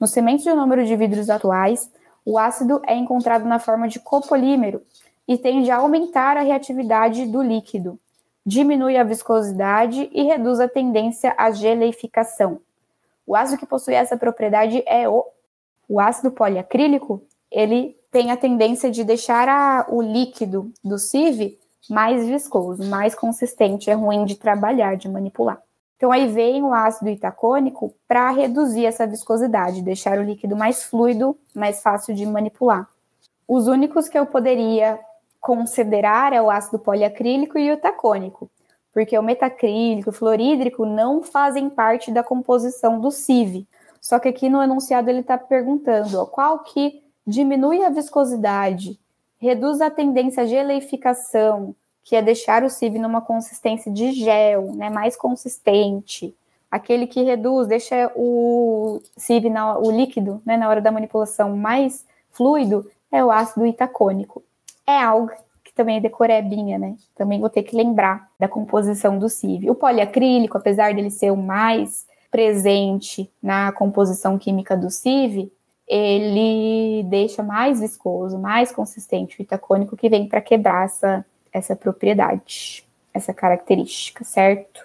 No sementes de número de vidros atuais, o ácido é encontrado na forma de copolímero e tende a aumentar a reatividade do líquido, diminui a viscosidade e reduz a tendência à geleificação. O ácido que possui essa propriedade é o, o ácido poliacrílico. Ele tem a tendência de deixar a, o líquido do sieve mais viscoso, mais consistente, é ruim de trabalhar, de manipular. Então aí vem o ácido itacônico para reduzir essa viscosidade, deixar o líquido mais fluido, mais fácil de manipular. Os únicos que eu poderia considerar é o ácido poliacrílico e o tacônico, porque o metacrílico, o fluorídrico não fazem parte da composição do CIV. Só que aqui no enunciado ele está perguntando ó, qual que diminui a viscosidade, reduz a tendência à geleificação, que é deixar o CIV numa consistência de gel, né, mais consistente. Aquele que reduz, deixa o CIV, na, o líquido, né, na hora da manipulação mais fluido, é o ácido itacônico é algo que também é decorebinha, né? Também vou ter que lembrar da composição do CIV. O poliacrílico, apesar dele ser o mais presente na composição química do CIV, ele deixa mais viscoso, mais consistente o itacônico que vem para quebrar essa, essa propriedade, essa característica, certo?